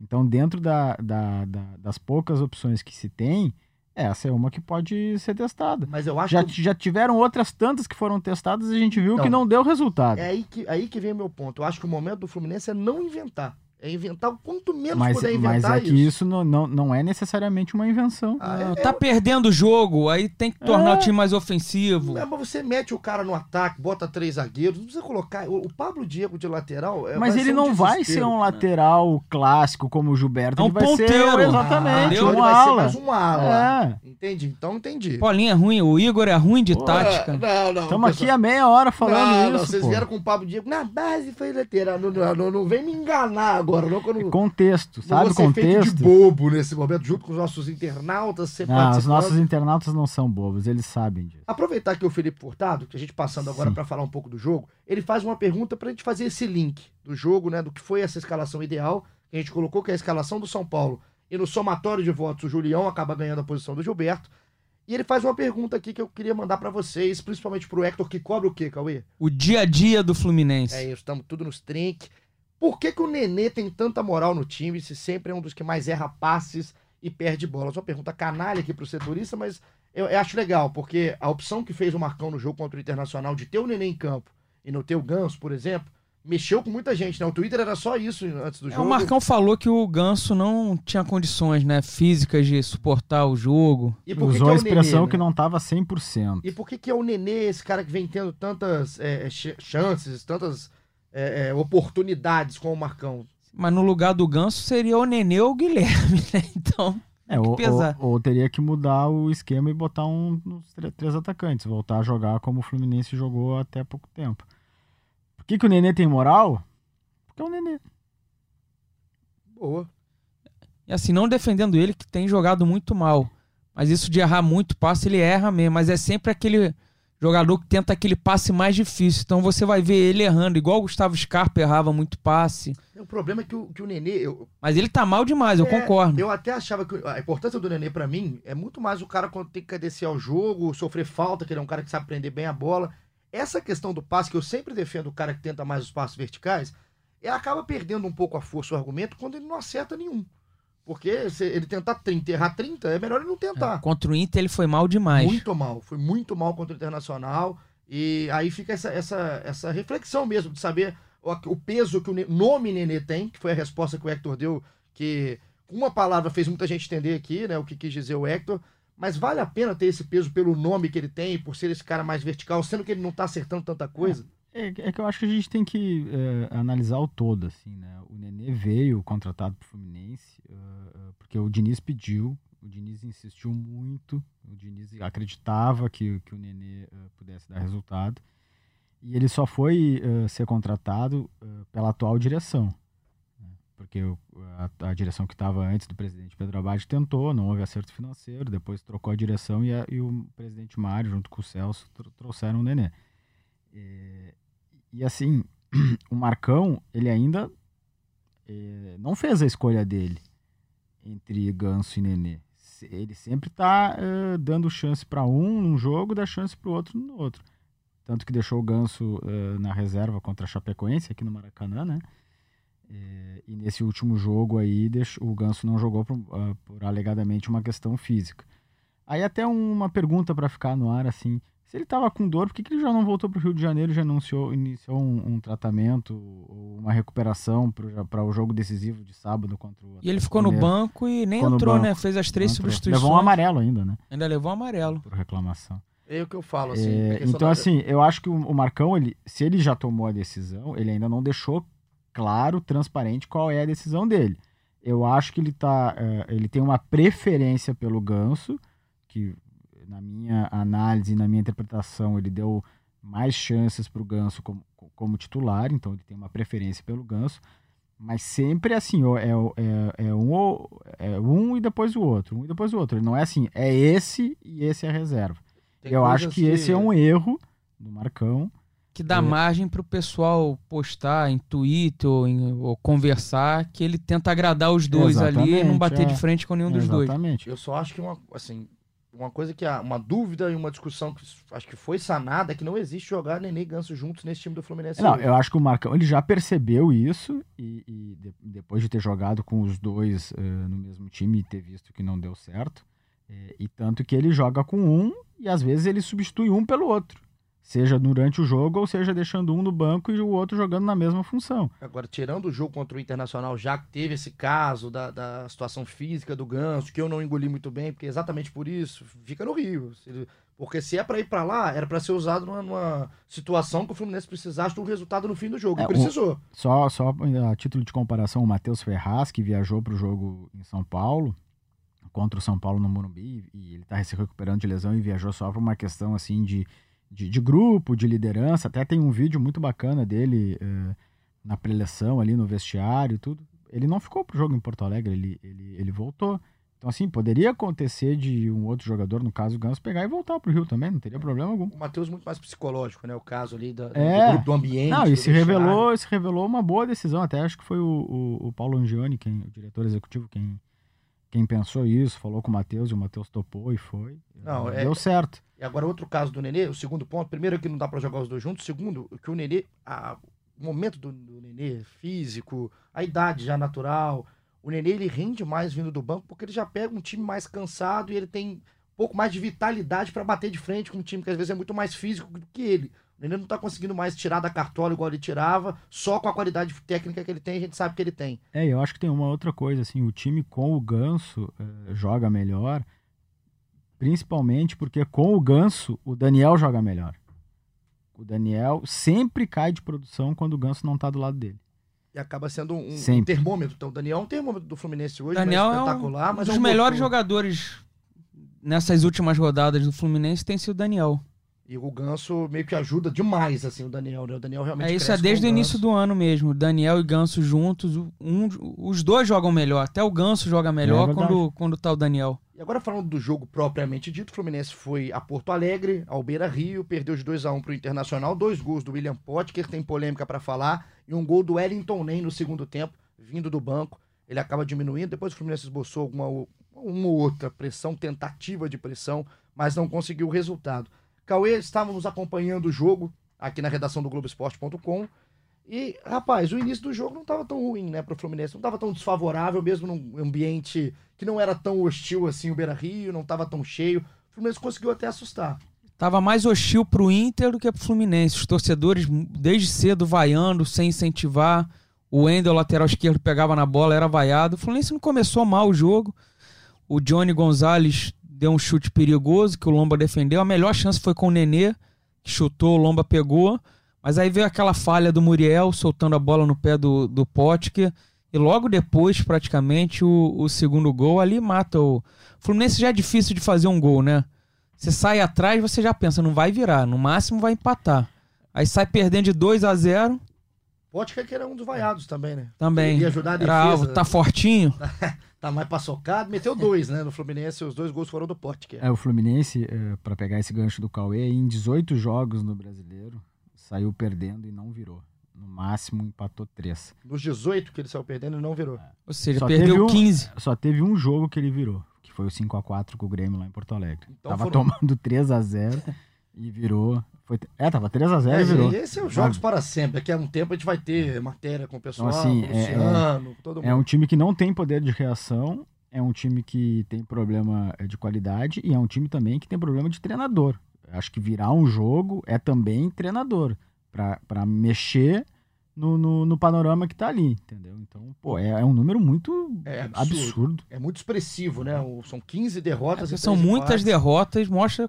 Então, dentro da- da- da- das poucas opções que se tem, essa é uma que pode ser testada. Mas eu acho Já, que já tiveram outras tantas que foram testadas e a gente viu Então, que não deu resultado. é aí que, aí que vem o meu ponto. Eu acho que o momento do Fluminense é não inventar. É inventar o quanto menos mas, puder mas inventar é que isso não, não, não é necessariamente uma invenção. Ah, Ah, é- tá perdendo o jogo, aí tem que tornar É. o time mais ofensivo. É, mas você mete o cara no ataque, bota três zagueiros, não precisa colocar. O, o Pablo Diego de lateral. é, Mas ele ser um não vai ser um lateral clássico como o Gilberto. É um ele vai ser ponteiro. exatamente então um ele vai ser ala. mais um ala. É. Entendi, então entendi. Paulinho é ruim, o Igor é ruim de Pô, tática. Não, não. Estamos aqui há meia hora falando não, não, isso. vocês pô. vieram com o Pablo Diego. Na base foi lateral. Não, não, não, não vem me enganar agora, não. Que eu não, Contexto, não sabe vou ser feito de contexto? bobo nesse momento, junto com os nossos internautas. Ser Não, os nossos internautas não são bobos, eles sabem disso. Aproveitar que o Felipe Furtado, que a gente passando agora para falar um pouco do jogo, ele faz uma pergunta pra gente fazer esse link do jogo, né? Do que foi essa escalação ideal, que a gente colocou, que é a escalação do São Paulo. E no somatório de votos, o Julião acaba ganhando a posição do Gilberto. E ele faz uma pergunta aqui que eu queria mandar pra vocês, principalmente pro Hector, que cobra o quê, Cauê? O dia a dia do Fluminense. É isso, estamos tudo nos trinque. Por que, que o Nenê tem tanta moral no time se sempre é um dos que mais erra passes e perde bolas? Uma pergunta canalha aqui pro setorista, mas eu, eu acho legal, porque a opção que fez o Marcão no jogo contra o Internacional de ter o Nenê em campo e não ter o Ganso, por exemplo, mexeu com muita gente, né? O Twitter era só isso antes do É, jogo. o Marcão falou que o Ganso não tinha condições, né, físicas de suportar o jogo. E por que Usou que é a expressão Nenê, que né? não estava 100%. E por que, que é o Nenê, esse cara que vem tendo tantas é, ch- chances, tantas é, é, oportunidades com o Marcão? Mas no lugar do Ganso seria o Nenê ou o Guilherme, né? Então, É, ou, ou- ou teria que mudar o esquema e botar um nos tre- três atacantes, voltar a jogar como o Fluminense jogou até pouco tempo. Por que, que o Nenê tem moral? Porque é o Nenê. Boa. e assim, não defendendo ele, que tem jogado muito mal. Mas isso de errar muito passe, ele erra mesmo. Mas é sempre aquele jogador que tenta aquele passe mais difícil. Então você vai ver ele errando, igual o Gustavo Scarpa errava muito passe. O problema é que o, que o Nenê, eu, Mas ele tá mal demais, eu É, concordo. Eu até achava que a importância do Nenê pra mim é muito mais o cara quando tem que cadenciar o jogo, sofrer falta, que ele é um cara que sabe prender bem a bola. essa questão do passe, que eu sempre defendo o cara que tenta mais os passes verticais, ele acaba perdendo um pouco a força o argumento quando ele não acerta nenhum. Porque se ele tentar 30 e errar 30, é melhor ele não tentar. Contra o Inter ele foi mal demais. Muito mal, foi muito mal contra o Internacional. E aí fica essa, essa, essa reflexão mesmo de saber o, o peso que o nome Nenê tem, que foi a resposta que o Hector deu, que com uma palavra fez muita gente entender aqui, né, o que quis dizer o Hector. Mas vale a pena ter esse peso pelo nome que ele tem, por ser esse cara mais vertical, sendo que ele não tá acertando tanta coisa. É, é que eu acho que a gente tem que é, analisar o todo, assim, né? O Nenê veio contratado pro Fluminense eh, eh, porque o Diniz pediu, o Diniz insistiu muito, o Diniz acreditava que, que o Nenê eh, pudesse dar resultado, e ele só foi eh, ser contratado pela atual direção, né? porque o- a, a direção que estava antes do presidente Pedro Abad tentou, não houve acerto financeiro, depois trocou a direção e, a- e o presidente Mário, junto com o Celso, tro- trouxeram o Nenê. É, e assim, o Marcão, ele ainda é, não fez a escolha dele entre Ganso e Nenê. Ele sempre tá é, dando chance para um num jogo, dá chance para o outro no outro. Tanto que deixou o Ganso é, na reserva contra a Chapecoense aqui no Maracanã, né? E nesse último jogo aí, deixou, o Ganso não jogou por, ah, por alegadamente uma questão física. Aí até uma pergunta para ficar no ar, assim, se ele tava com dor, por que, que ele já não voltou pro Rio de Janeiro e já anunciou, iniciou um, um tratamento ou uma recuperação para o jogo decisivo de sábado contra o E ele ficou no Mineiro? banco e nem Ficou no entrou, né? Fez as três Não entrou. substituições. Levou um amarelo ainda, né? Ainda levou um amarelo. Por reclamação. É o que eu falo, assim. É, então, da- assim, eu acho que o, o Marcão, ele, se ele já tomou a decisão, ele ainda não deixou claro, transparente qual é a decisão dele. Eu acho que ele tá, eh, ele tem uma preferência pelo Ganso, que na minha análise, na minha interpretação, ele deu mais chances para o Ganso como, como titular, então ele tem uma preferência pelo Ganso, mas sempre assim, ó, é, o- é, é um, ou- é um e depois o outro, um e depois o outro. Ele não é assim, é esse e esse é a reserva. tem Eu acho coisas que, esse é um erro do Marcão. Que dá É. margem pro pessoal postar em Twitter ou, em- ou conversar que ele tenta agradar os dois ali e não Exatamente, bater é. de frente com nenhum dos dois. Exatamente. Eu só acho que uma, assim, uma coisa que há, uma dúvida e uma discussão que acho que foi sanada é que não existe jogar Nenê e Ganso juntos nesse time do Fluminense. Não, hoje. eu acho que o Marcão ele já percebeu isso e, e de- depois de ter jogado com os dois eh, no mesmo time e ter visto que não deu certo, eh, e tanto que ele joga com um e às vezes ele substitui um pelo outro, seja durante o jogo ou seja deixando um no banco e o outro jogando na mesma função. Agora, tirando o jogo contra o Internacional, já que teve esse caso da, da situação física do Ganso, que eu não engoli muito bem, porque exatamente por isso, fica no Rio. Porque se é pra ir pra lá, era pra ser usado numa, numa situação que o Fluminense precisasse de um resultado no fim do jogo. É, e precisou. Só, só a título de comparação, o Matheus Ferraz, que viajou para o jogo em São Paulo, contra o São Paulo no Morumbi, e ele está se recuperando de lesão e viajou só por uma questão assim de, de, de grupo, de liderança. Até tem um vídeo muito bacana dele eh, na preleção ali no vestiário e tudo. Ele não ficou pro jogo em Porto Alegre, ele, ele, ele voltou. Então, assim, poderia acontecer de um outro jogador, no caso o Ganso, pegar e voltar pro Rio também, não teria problema algum. O Matheus muito mais psicológico, né? O caso ali do, É. grupo, do ambiente. Não, e do se revelou, se revelou uma boa decisão. Até acho que foi o, o, o Paulo Angione, quem, o diretor executivo, quem, quem pensou isso, falou com o Matheus e o Matheus topou e foi. Não, é- Deu certo. Agora, outro caso do Nenê, o segundo ponto. Primeiro, que não dá pra jogar os dois juntos. Segundo, que o Nenê, a- o momento do, do Nenê físico, a idade já natural. O Nenê, ele rende mais vindo do banco porque ele já pega um time mais cansado e ele tem um pouco mais de vitalidade pra bater de frente com um time que às vezes é muito mais físico do que ele. O Nenê não tá conseguindo mais tirar da cartola igual ele tirava, só com a qualidade técnica que ele tem, a gente sabe que ele tem. É, eu acho que tem uma outra coisa, assim, o time com o Ganso eh, joga melhor, principalmente porque com o Ganso o Daniel joga melhor. O Daniel sempre cai de produção quando o Ganso não tá do lado dele. E acaba sendo um, um termômetro. Então, o Daniel é um termômetro do Fluminense hoje, Daniel mas é um espetacular, Um mas dos é um melhores jogadores nessas últimas rodadas do Fluminense tem sido o Daniel. E o Ganso meio que ajuda demais, assim, o Daniel, né? O Daniel realmente É isso, é desde o o início do ano mesmo. Daniel e Ganso juntos, um, os dois jogam melhor. Até o Ganso joga melhor verdade. quando, quando tá o Daniel. E agora falando do jogo propriamente dito, o Fluminense foi a Porto Alegre, ao Beira Rio, perdeu de 2 a 1 pro Internacional, dois gols do William Potker, tem polêmica pra falar, e um gol do Wellington Nem no segundo tempo, vindo do banco. Ele acaba diminuindo, depois o Fluminense esboçou alguma uma ou outra pressão, tentativa de pressão, mas não conseguiu o resultado. Cauê, estávamos acompanhando o jogo, aqui na redação do Globoesporte.com. E, rapaz, o início do jogo não tava tão ruim, né, pro Fluminense. Não tava tão desfavorável, mesmo num ambiente que não era tão hostil assim o Beira Rio, não tava tão cheio. O Fluminense conseguiu até assustar. Tava mais hostil pro Inter do que pro Fluminense. Os torcedores, desde cedo, vaiando, sem incentivar. O Wendel, lateral esquerdo, pegava na bola, era vaiado. O Fluminense não começou mal o jogo. O Johnny Gonzalez deu um chute perigoso que o Lomba defendeu. A melhor chance foi com o Nenê, que chutou, o Lomba pegou. Mas aí veio aquela falha do Muriel, soltando a bola no pé do, do Potker. E logo depois, praticamente, o, o segundo gol ali mata o. o Fluminense já é difícil de fazer um gol, né? Você sai atrás, você já pensa, não vai virar, no máximo vai empatar. Aí sai perdendo de 2 a 0 Potker que era um dos vaiados também, né? também. Ia ajudar a Era alvo, defesa. tá fortinho. Tá mais paçocado. Meteu dois, né? No Fluminense, os dois gols foram do Potker. É, o Fluminense, é, para pegar esse gancho do Cauê, em 18 jogos no Brasileiro, saiu perdendo e não virou. No máximo, empatou 3. Dos 18 que ele saiu perdendo, ele não virou. Ou seja, Só perdeu um- 15. Só teve um jogo que ele virou, que foi o 5 a 4 com o Grêmio lá em Porto Alegre. Então tava foram- tomando 3 a 0 e virou. Foi, é, tava 3 a 0 e Mas virou. esse é os jogos para sempre. Daqui a um tempo a gente vai ter matéria com o pessoal, Então, assim, com o é- Luciano, com todo mundo. É um time que não tem poder de reação, é um time que tem problema eh, de qualidade e é um time também que tem problema de treinador. Acho que virar um jogo é também treinador, para mexer no, no, no panorama que tá ali, entendeu? Então, pô, é, é um número muito É absurdo. absurdo. É muito expressivo, né? O- São 15 derrotas. e É, São 13 muitas derrotas, mostra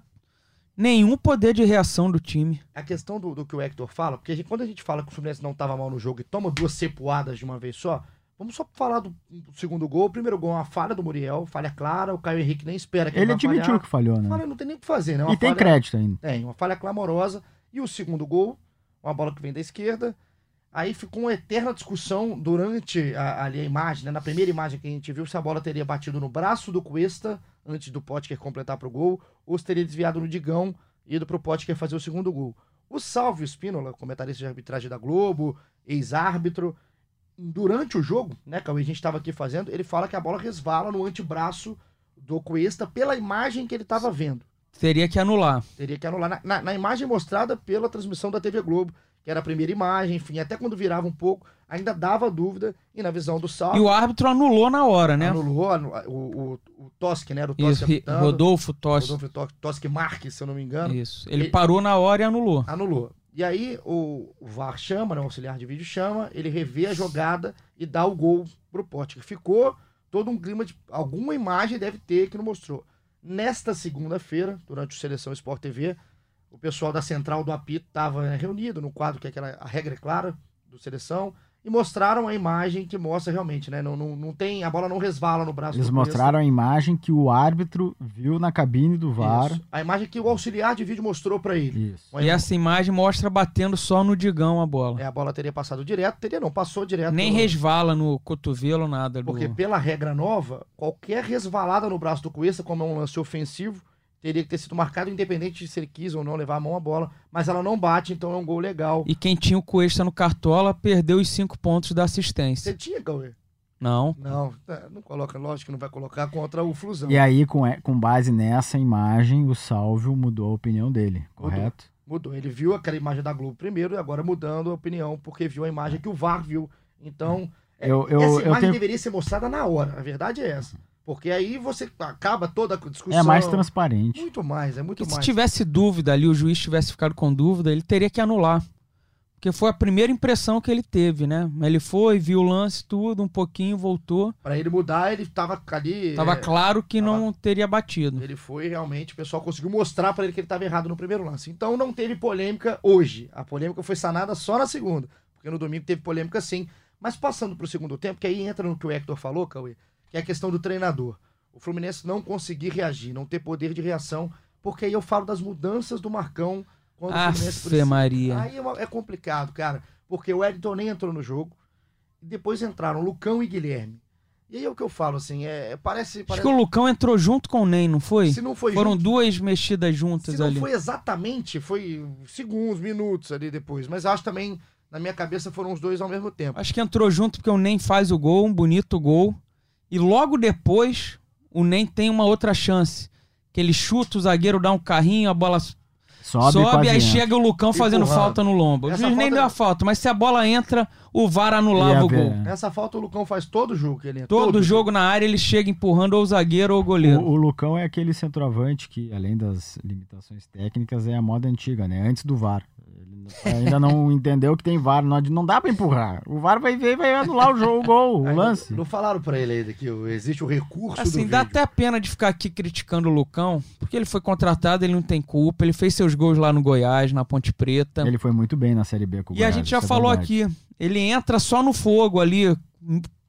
nenhum poder de reação do time. A questão do, do que o Hector fala, porque a gente- quando a gente fala que o Fluminense não estava mal no jogo e toma duas cepoadas de uma vez só, vamos só falar do, do segundo gol. O primeiro gol é uma falha do Muriel, falha clara, o Caio Henrique nem espera que Ele vai admitiu falhar. que falhou, né? Falha não tem nem o que fazer, né? Uma E tem falha- crédito ainda. Tem, uma falha clamorosa. E o segundo gol, uma bola que vem da esquerda. Aí ficou uma eterna discussão durante a, ali a imagem, né? Na primeira imagem que a gente viu, se a bola teria batido no braço do Cuesta antes do Potker completar pro gol, ou se teria desviado no Digão e ido pro Potker fazer o segundo gol. O Salvio Spínola, comentarista de arbitragem da Globo, ex-árbitro, durante o jogo, né, Cauê, a gente estava aqui fazendo, ele fala que a bola resvala no antebraço do Cuesta pela imagem que ele estava vendo. Teria que anular. Teria que anular. Na, na- na imagem mostrada pela transmissão da TV Globo, que era a primeira imagem, enfim, até quando virava um pouco, ainda dava dúvida, e na visão do E Salvo, o árbitro anulou na hora, né? anulou anu- o, o, o Tosque, né? Era o Tosque Rodolfo Tossi. Rodolfo Tos- Tosque Marques, se eu não me engano, Isso. Ele Ele- parou na hora e anulou. anulou. E aí o, o VAR chama, né, o auxiliar de vídeo chama, ele revê a jogada e dá o gol pro Pote. Ficou todo um clima de. Alguma imagem deve ter que não mostrou. Nesta segunda-feira, durante o Seleção Sport TV, o pessoal da central do apito estava reunido no quadro que é aquela a regra é clara do Seleção e mostraram a imagem que mostra realmente, né? Não, não, não tem. A bola não resvala no braço Eles mostraram a imagem que o árbitro viu na cabine do VAR. Isso. A imagem que o auxiliar de vídeo mostrou para ele. Isso. E essa imagem mostra batendo só no digão a bola. É, a bola teria passado direto, teria não, passou direto. Nem no- resvala no cotovelo, nada. Do... Porque pela regra nova, qualquer resvalada no braço do Cuesta, como é um lance ofensivo, teria que ter sido marcado, independente de se ele quis ou não levar a mão à bola. Mas ela não bate, então é um gol legal. E quem tinha o Cuesta no Cartola perdeu os cinco pontos da assistência. Você tinha, Cauê? Não. Não, é, não coloca, lógico que não vai colocar contra o Flusão. E aí, com, e- com base nessa imagem, o Salvio mudou a opinião dele, Mudou. correto? Mudou. Ele viu aquela imagem da Globo primeiro e agora mudando a opinião, porque viu a imagem que o VAR viu. Então, é, Eu- eu- essa eu imagem tenho- deveria ser mostrada na hora. A verdade é essa. Porque aí você acaba toda a discussão. É mais transparente. Muito mais, é muito Porque se mais. tivesse dúvida ali, o juiz tivesse ficado com dúvida, ele teria que anular. Porque foi a primeira impressão que ele teve, né? Ele foi, viu o lance, tudo, um pouquinho, voltou. Pra ele mudar, ele tava ali. Tava é, claro que tava- não teria batido. Ele foi realmente, o pessoal conseguiu mostrar pra ele que ele estava errado no primeiro lance. Então não teve polêmica hoje. A polêmica foi sanada só na segunda. Porque no domingo teve polêmica sim. Mas passando pro segundo tempo, que aí entra no que o Hector falou, Cauê, que é a questão do treinador. O Fluminense não conseguir reagir, não ter poder de reação, porque aí eu falo das mudanças do Marcão quando o Fluminense precisa. Maria. Aí é, é complicado, cara, porque o Wellington nem entrou no jogo. E depois entraram Lucão e Guilherme. E aí é o que eu falo, assim, é, parece. Acho parece que o Lucão entrou junto com o Ney, não foi? se não foi Foram junto, duas mexidas juntas se não ali. foi exatamente, foi segundos, minutos ali depois. Mas acho também, na minha cabeça, foram os dois ao mesmo tempo. Acho que entrou junto porque o Nem faz o gol, um bonito gol. E logo depois, o Nem tem uma outra chance. Que ele chuta, o zagueiro dá um carrinho, a bola Sobe, sobe, aí chega o Lucão fazendo Empurrado. falta no lombo. O Essa juiz nem falta- deu a falta, mas se a bola entra, o VAR anulava o gol. Essa falta o Lucão faz todo jogo que ele entra. Todo jogo na área ele chega empurrando ou o zagueiro ou o goleiro. O, o Lucão é aquele centroavante que, além das limitações técnicas, é a moda antiga, né? Antes do VAR. Ele ainda não entendeu que tem VAR. Não, não dá pra empurrar. O VAR vai ver e vai anular o jogo, o gol, o lance. Não falaram pra ele ainda que existe o recurso Assim, do dá vídeo. até pena de ficar aqui criticando o Lucão, porque ele foi contratado, ele não tem culpa, ele fez seus gols lá no Goiás, na Ponte Preta. Ele foi muito bem na Série B com o E a Goiás, gente já é falou verdade. aqui, ele entra só no fogo ali,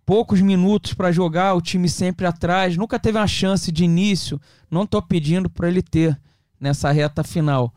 poucos minutos pra jogar, o time sempre atrás, nunca teve uma chance de início, não tô pedindo pra ele ter nessa reta final.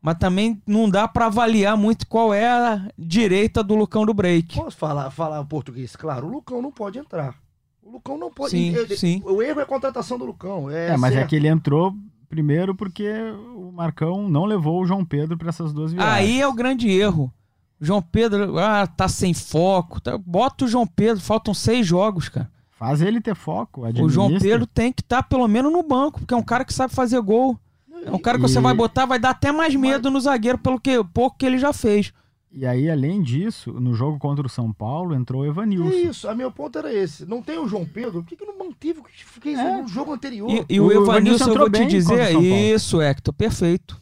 Mas também não dá pra avaliar muito qual é a direita do Lucão do break. Posso falar, falar português? Claro, o Lucão não pode entrar. O Lucão não pode. Sim, ele- sim. O erro é a contratação do Lucão. É, É, mas é certo. que ele entrou primeiro porque o Marcão não levou o João Pedro pra essas duas viradas. Aí é o grande erro. O João Pedro, ah, tá sem foco. tá- Bota o João Pedro, faltam seis jogos, cara. Faz ele ter foco. O João administra. Pedro tem que estar pelo menos no banco, porque é um cara que sabe fazer gol. É um cara que E- você vai botar, vai dar até mais medo no zagueiro pelo que pouco que ele já fez. E aí, além disso, no jogo contra o São Paulo, entrou o Evanilson. É isso, a meu ponto era esse. Não tem o João Pedro, por que, que não manteve o que fez É. no jogo anterior? E, e o, O Evanilson, Evanilson eu vou te dizer, isso, Hector, perfeito.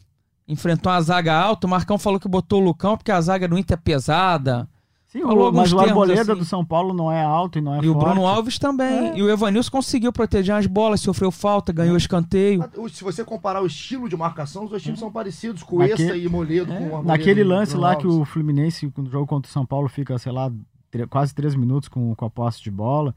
Enfrentou uma zaga alta, o Marcão falou que botou o Lucão porque a zaga do Inter é pesada. Sim, Falou o, mas o Arboleda assim. do São Paulo não é alto e não é e o forte. Bruno Alves também. É. E o Evanilson conseguiu proteger as bolas, sofreu falta, ganhou escanteio. Ah, Se você comparar o estilo de marcação, os dois times são parecidos, com Naque- Essa e Moledo. É, com o Arboleda naquele o lance Bruno lá Alves. que o Fluminense, no jogo contra o São Paulo, fica, sei lá, quase três minutos com, com a posse de bola.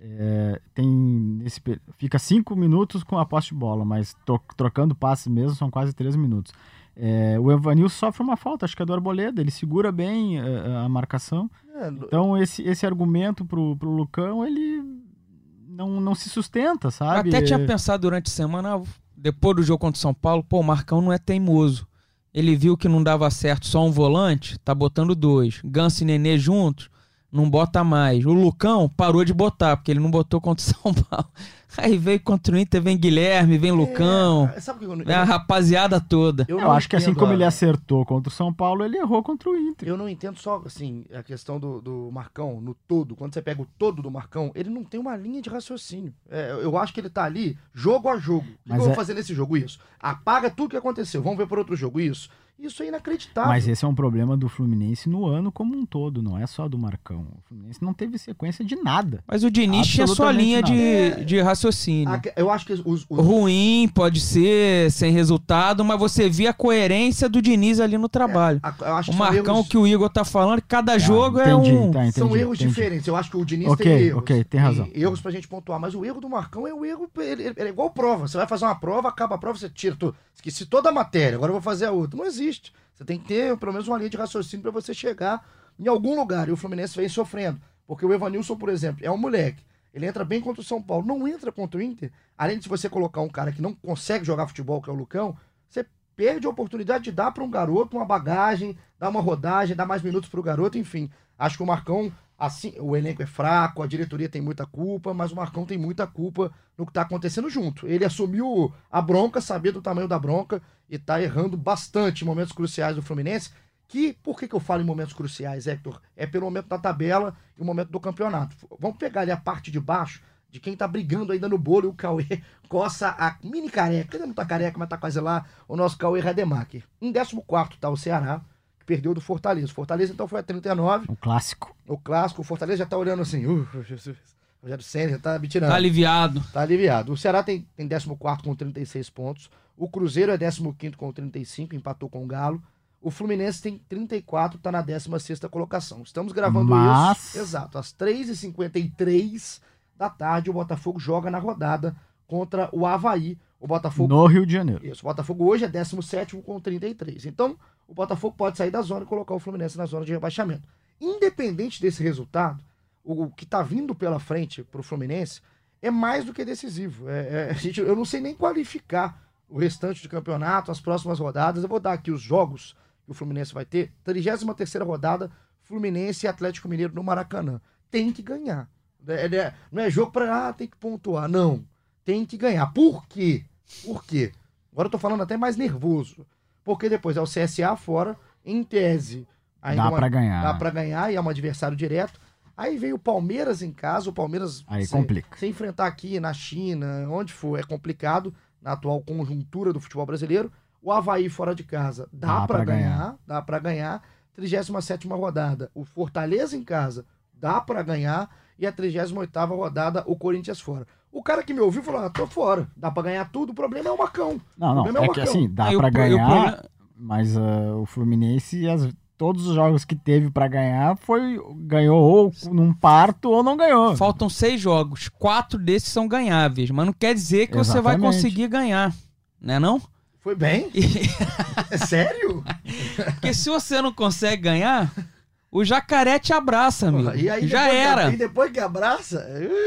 é, tem nesse, pe- fica cinco minutos com a posse de bola, mas to- trocando passes mesmo são quase três minutos. É, o Evanilson sofre uma falta, acho que é do Arboleda, ele segura bem é, a marcação. É, Então esse, esse argumento pro, pro Lucão, ele não, não se sustenta, Eu sabe? até tinha pensado durante a semana, ah, depois do jogo contra o São Paulo, pô, o Marcão não é teimoso. Ele viu que não dava certo só um volante, tá botando dois. Ganso e Nenê juntos, não bota mais. O Lucão parou de botar, porque ele não botou contra o São Paulo. Aí veio contra o Inter, vem Guilherme, vem Lucão, É, sabe o que eu, vem a rapaziada toda. eu Eu não acho que assim como ele acertou contra o São Paulo, ele errou contra o Inter. Eu não entendo só, assim, a questão do, do Marcão no todo. Quando você pega o todo do Marcão, ele não tem uma linha de raciocínio. É, eu acho que ele tá ali jogo a jogo. O que, Mas eu vou é- fazer nesse jogo? Isso. Apaga tudo que aconteceu. Vamos ver por outro jogo? Isso. Isso é inacreditável. Mas esse é um problema do Fluminense no ano como um todo, não é só do Marcão. O Fluminense não teve sequência de nada. Mas o Diniz tinha sua linha de, de raciocínio. A- eu acho que os, os- Ruim, pode ser, sem resultado, mas você via a coerência do Diniz ali no trabalho. a- eu acho O Marcão erros- que o Igor tá falando, cada jogo Ah, entendi, é um. tá, entendi, são erros entendi. diferentes. Eu acho que o Diniz Ok, tem erros. ok, tem razão. erros pra gente pontuar. Mas o erro do Marcão é o erro. Ele, ele é igual prova. Você vai fazer uma prova, acaba a prova, você tira tudo. Esqueci toda a matéria, agora eu vou fazer a outra. Não existe. Você tem que ter pelo menos uma linha de raciocínio pra você chegar em algum lugar. E o Fluminense vem sofrendo. Porque o Evanilson, por exemplo, é um moleque. Ele entra bem contra o São Paulo. Não entra contra o Inter. Além de você colocar um cara que não consegue jogar futebol, que é o Lucão, você perde a oportunidade de dar para um garoto uma bagagem, dar uma rodagem, dar mais minutos para o garoto, enfim. Acho que o Marcão, assim, o elenco é fraco, a diretoria tem muita culpa, mas o Marcão tem muita culpa no que está acontecendo junto. Ele assumiu a bronca, sabia do tamanho da bronca e está errando bastante em momentos cruciais do Fluminense. Que, por que, que eu falo em momentos cruciais, Hector? É pelo momento da tabela e o momento do campeonato. Vamos pegar ali a parte de baixo de quem tá brigando ainda no bolo e o Cauê coça a mini careca. Ele não tá careca, mas tá quase lá. O nosso Cauê Rademacher. Em 14 tá o Ceará, que perdeu do Fortaleza. O Fortaleza então foi a 39. O clássico. O clássico, o Fortaleza já tá olhando assim. Uh, Jesus. O Rogério Senna já tá me tirando. Tá aliviado. Tá aliviado. O Ceará tem, tem 14 com 36 pontos. O Cruzeiro é 15 com 35, empatou com o Galo. O Fluminense tem 34, tá na 16 colocação. Estamos gravando Mas- isso. Exato. Às 3h53 da tarde, o Botafogo joga na rodada contra o Havaí. O Botafogo. No Rio de Janeiro. Isso, o Botafogo hoje é 17 com 33. Então, o Botafogo pode sair da zona e colocar o Fluminense na zona de rebaixamento. Independente desse resultado, o, o que está vindo pela frente para o Fluminense é mais do que decisivo. É, é, a gente, eu não sei nem qualificar o restante do campeonato, as próximas rodadas. Eu vou dar aqui os jogos que o Fluminense vai ter. 33 rodada, Fluminense e Atlético Mineiro no Maracanã. Tem que ganhar. É, é, não é jogo para ah, tem que pontuar. Não. Tem que ganhar. Por quê? Por quê? Agora eu tô falando até mais nervoso. porque depois é o CSA fora, em tese. ainda Dá uma- pra ganhar. Dá pra ganhar e é um adversário direto. Aí vem o Palmeiras em casa, o Palmeiras Aí se, complica. se enfrentar aqui na China, onde for, é complicado na atual conjuntura do futebol brasileiro. O Havaí fora de casa dá, Dá pra pra ganhar, ganhar. dá pra ganhar. 37 rodada, o Fortaleza em casa dá pra ganhar e a 38 rodada o Corinthians fora. O cara que me ouviu falou: "Ah, tô fora, dá pra ganhar tudo, o problema é o Macão". Não, não, é o é que assim, dá Aí pra e o ganhar, problema- mas ah, o Fluminense, as- todos os jogos que teve pra ganhar, foi ganhou ou num parto ou não ganhou. Faltam seis jogos. Quatro desses são ganháveis, mas não quer dizer que você vai Exatamente. conseguir ganhar. Né não? Foi bem? É sério? Porque se você não consegue ganhar, o jacaré te abraça, amigo. E aí, Já depois era. E depois que abraça.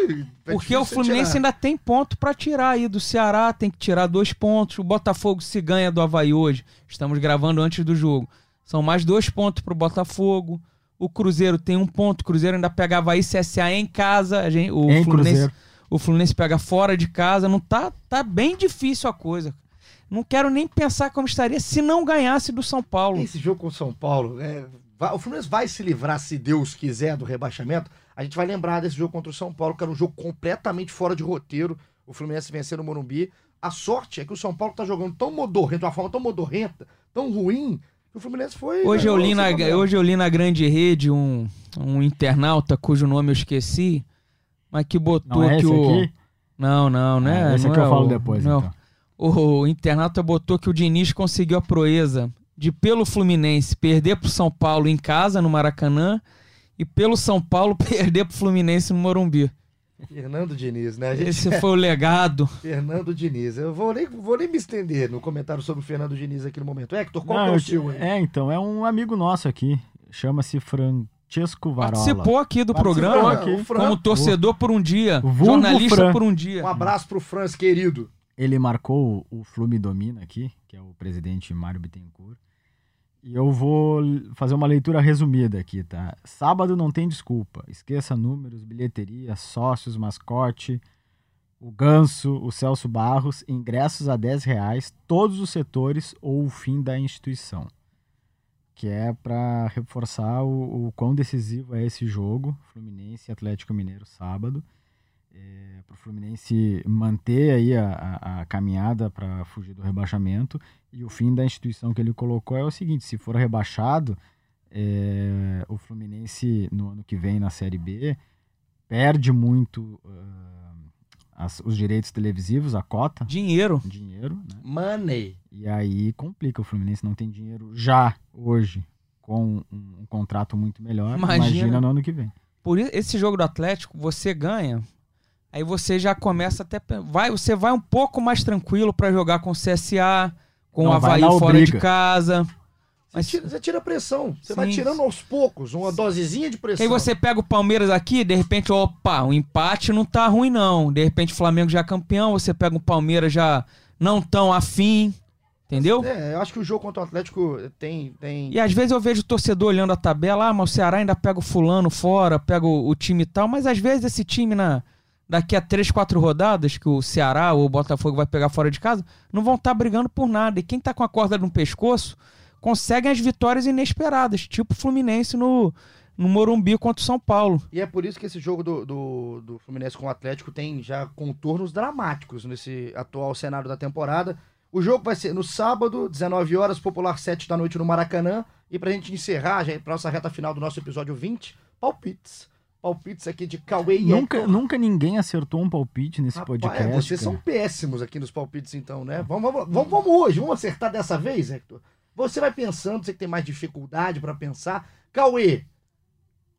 ui, é Porque o Fluminense tirar. ainda tem ponto pra tirar aí do Ceará, tem que tirar dois pontos. O Botafogo se ganha do Havaí hoje. Estamos gravando antes do jogo. São mais dois pontos pro Botafogo. O Cruzeiro tem um ponto. O Cruzeiro ainda pega Havaí CSA em casa. A gente, o, Em Fluminense, Cruzeiro. o Fluminense pega fora de casa. Não tá, tá bem difícil a coisa. Não quero nem pensar como estaria se não ganhasse do São Paulo. Esse jogo com o São Paulo, é, o Fluminense vai se livrar, se Deus quiser, do rebaixamento. A gente vai lembrar desse jogo contra o São Paulo, que era um jogo completamente fora de roteiro. O Fluminense vencendo o Morumbi. A sorte é que o São Paulo tá jogando tão modorrento, de uma forma tão modorrenta, tão ruim, que o Fluminense foi. Hoje eu, ganhou li na, hoje eu li na grande rede um, um internauta cujo nome eu esqueci, mas que botou Não é que esse o. aqui? Não, não, né? Ah, esse não aqui é eu falo o- depois, não. então. O internauta botou que o Diniz conseguiu a proeza de, pelo Fluminense, perder pro São Paulo em casa, no Maracanã, e pelo São Paulo perder pro Fluminense no Morumbi. Fernando Diniz, né? A gente... Esse foi o legado. Fernando Diniz. Eu vou nem, vou nem me estender no comentário sobre o Fernando Diniz aqui no momento. Hector, qual Não, que é o seu aí? É, então, é um amigo nosso aqui. Chama-se Francesco Varola. Participou aqui do Participou programa aqui. o como torcedor por um dia, Vulgo jornalista Fran. por um dia. Um abraço pro Franz, querido. Ele marcou o Flume Domina aqui, que é o presidente Mário Bittencourt. E eu vou fazer uma leitura resumida aqui, tá? Sábado não tem desculpa. Esqueça números, bilheteria, sócios, mascote, o Ganso, o Celso Barros, ingressos a 10 reais, todos os setores ou o fim da instituição. Que é para reforçar o, o quão decisivo é esse jogo, Fluminense e Atlético Mineiro sábado para o Fluminense manter aí a, a- a caminhada para fugir do rebaixamento. E o fim da instituição que ele colocou é o seguinte: se for rebaixado, é, o Fluminense no ano que vem na Série B perde muito ah, as- os direitos televisivos, a cota, Dinheiro. dinheiro, né? Money. E aí complica. O Fluminense não tem dinheiro já hoje com um, um contrato muito melhor. Imagina. Imagina no ano que vem. Por esse jogo do Atlético, você ganha, aí você já começa até vai, você vai um pouco mais tranquilo pra jogar com o CSA, com Não o vai Havaí fora de casa. Você Mas- tira, você tira pressão. Você vai Sim. tirando aos poucos, uma dosezinha de pressão. aí você pega o Palmeiras aqui, de repente, opa, o empate não tá ruim não. De repente o Flamengo já é campeão, você pega o Palmeiras já não tão afim, entendeu? É, eu acho que o jogo contra o Atlético tem. tem... E às vezes eu vejo o torcedor olhando a tabela, ah, mas o Ceará ainda pega o fulano fora, pega o, o time e tal, mas às vezes esse time na daqui a três, quatro rodadas que o Ceará ou o Botafogo vai pegar fora de casa, não vão estar brigando por nada. E quem tá com a corda no pescoço conseguem as vitórias inesperadas, tipo o Fluminense no, no Morumbi contra o São Paulo. E é por isso que esse jogo do, do, do Fluminense com o Atlético tem já contornos dramáticos nesse atual cenário da temporada. O jogo vai ser no sábado, 19 horas, popular 7 da noite no Maracanã. E pra gente encerrar, já pra nossa reta final do nosso episódio 20, palpites. Palpites aqui de Cauê e Nunca, Hector. nunca ninguém acertou um palpite nesse Rapaz, podcast. vocês são cara. péssimos aqui nos palpites, então, né? Vamos, vamos, vamos, vamos hoje, vamos acertar dessa vez, Hector. Você vai pensando, você que tem mais dificuldade pra pensar. Cauê,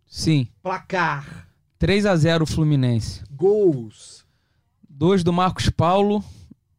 Sim, placar, 3 a 0 o Fluminense. gols. Dois do Marcos Paulo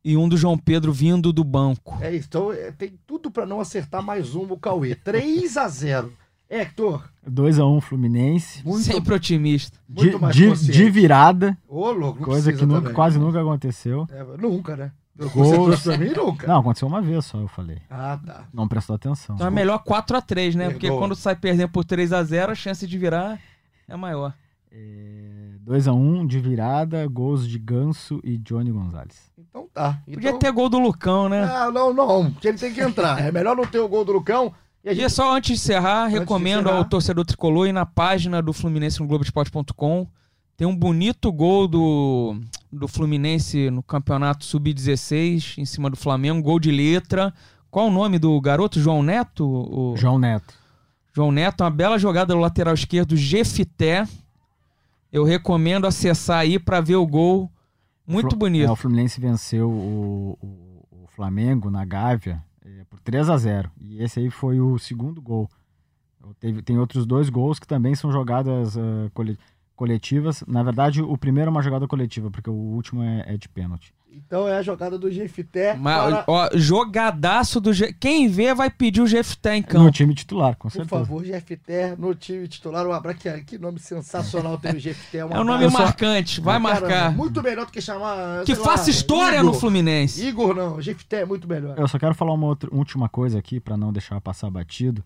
e um do João Pedro vindo do banco. É isso, então é, tem tudo pra não acertar mais um o Cauê. 3 a 0 Hector, 2x1 Fluminense. muito, Sempre otimista. muito de, mais de, consciente. de virada, Ô, louco, coisa que nunca- quase nunca aconteceu. É, nunca, né? Você Gols. pra mim, nunca. Não, aconteceu uma vez só, eu falei. Ah, tá. Não prestou atenção. Então é melhor 4 a 3 né? Porque Perdoa. quando sai perdendo por 3 a 0 a chance de virar é maior. É, 2x1 de virada, gols de Ganso e Johnny Gonzalez. Então tá. Podia Então- ter gol do Lucão, né? Ah, não, não, porque ele tem que entrar. É melhor não ter o gol do Lucão. E E gente só antes de encerrar, de recomendo encerrar. ao torcedor tricolor ir na página do Fluminense no Globoesporte.com. Tem um bonito gol do, do Fluminense no campeonato Sub-16, em cima do Flamengo, gol de letra. Qual o nome do garoto? João Neto? O... João Neto. João Neto, uma bela jogada do lateral esquerdo, Jefité. Eu recomendo acessar aí para ver o gol. Muito Flu- bonito. É, o Fluminense venceu o, o- o Flamengo na Gávea é, por 3 a 0 E esse aí foi o segundo gol. Teve, tem outros dois gols que também são jogadas cole- coletivas. Na verdade, o primeiro é uma jogada coletiva, porque o último é, é de pênalti. Então é a jogada do Jefité. Mas, para- ó, jogadaço do. Je- Quem vê vai pedir o Jefité em No campo. time titular, com Por certeza. favor, Jefité no time titular. Um abraço. Que, que nome sensacional tem o Jefité. Um É um nome marcante, vai Caramba, marcar. Muito melhor do que chamar. Que faça lá, história Igor. no Fluminense. Igor não, Jefité é muito melhor. Eu só quero falar uma outra, última coisa aqui, para não deixar passar batido.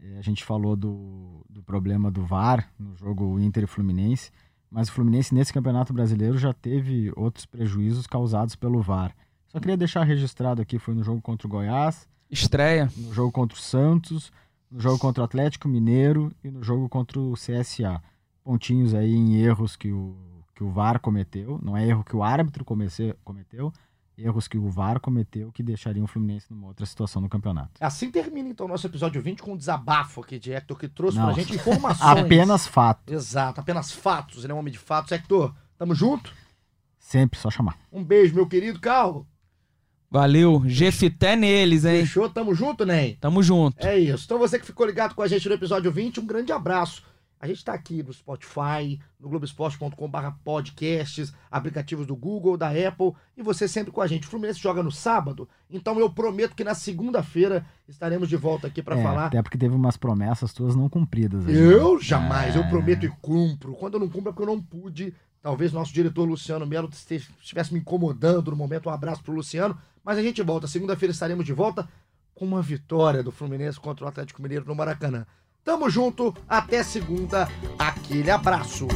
É, A gente falou do, do problema do VAR no jogo Inter e Fluminense, mas o Fluminense nesse Campeonato Brasileiro já teve outros prejuízos causados pelo VAR. Só queria deixar registrado aqui, foi no jogo contra o Goiás, Estreia. no jogo contra o Santos, no jogo contra o Atlético Mineiro e no jogo contra o CSA. Pontinhos aí em erros que o, que o VAR cometeu, não é erro que o árbitro comece- cometeu, erros que o VAR cometeu que deixariam o Fluminense numa outra situação no campeonato. Assim termina então o nosso episódio 20 com um desabafo aqui de Hector que trouxe Não. pra gente informações. Apenas fato. Exato, apenas fatos. Ele é um homem de fatos. Hector, tamo junto? Sempre só chamar. Um beijo, meu querido Carlos. Valeu. Jefité neles, hein? Fechou? Tamo junto, Ney? Tamo junto. É isso. Então você que ficou ligado com a gente no episódio 20, um grande abraço. A gente tá aqui no Spotify, no globesport.com.br podcasts, aplicativos do Google, da Apple, e você sempre com a gente. O Fluminense joga no sábado, então eu prometo que na segunda-feira estaremos de volta aqui pra É, falar. Até porque teve umas promessas tuas não cumpridas. aí, Eu né? jamais, É. eu prometo e cumpro. Quando eu não cumpro é porque eu não pude. Talvez nosso diretor Luciano Melo estivesse me incomodando no momento. Um abraço pro Luciano. Mas a gente volta. Segunda-feira estaremos de volta com uma vitória do Fluminense contra o Atlético Mineiro no Maracanã. Tamo junto, até segunda. Aquele abraço.